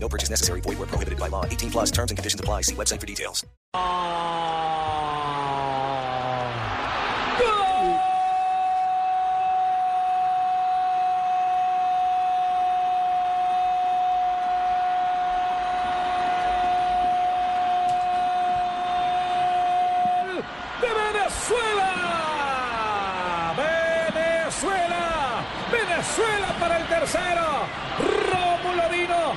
No purchase necessary. Void where prohibited by law. 18 plus terms and conditions apply. See website for details. de Venezuela. Venezuela. Venezuela para el tercero. Rómulo vino.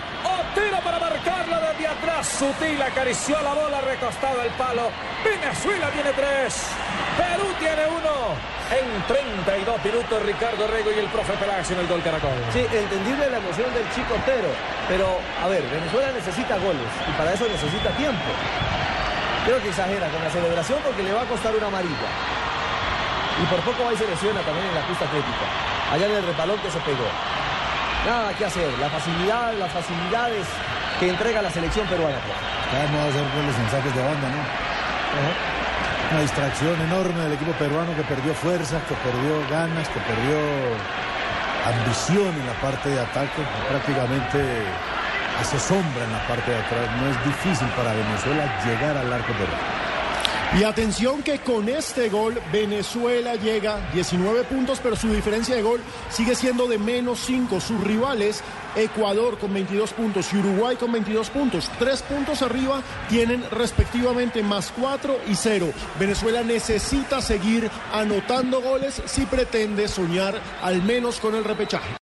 Sutil acarició la bola recostada al palo. Venezuela tiene tres. Perú tiene uno. En 32 minutos Ricardo Rego y el profe Pelacio en el gol Caracol. Sí, entendible la emoción del chico Otero. Pero, a ver, Venezuela necesita goles y para eso necesita tiempo. Creo que exagera con la celebración porque le va a costar una amarilla. Y por poco va y se lesiona también en la pista atlética. Allá en el repalón que se pegó. Nada que hacer. La facilidad, las facilidades que entrega la selección peruana. Vamos a hacer goles en saques de banda, ¿no? Una distracción enorme del equipo peruano que perdió fuerza, que perdió ganas, que perdió ambición en la parte de ataque. Prácticamente hace sombra en la parte de atrás. No es difícil para Venezuela llegar al arco peruano. Y atención que con este gol Venezuela llega 19 puntos, pero su diferencia de gol sigue siendo de menos 5. Sus rivales, Ecuador con 22 puntos y Uruguay con 22 puntos. Tres puntos arriba tienen respectivamente más 4 y 0. Venezuela necesita seguir anotando goles si pretende soñar al menos con el repechaje.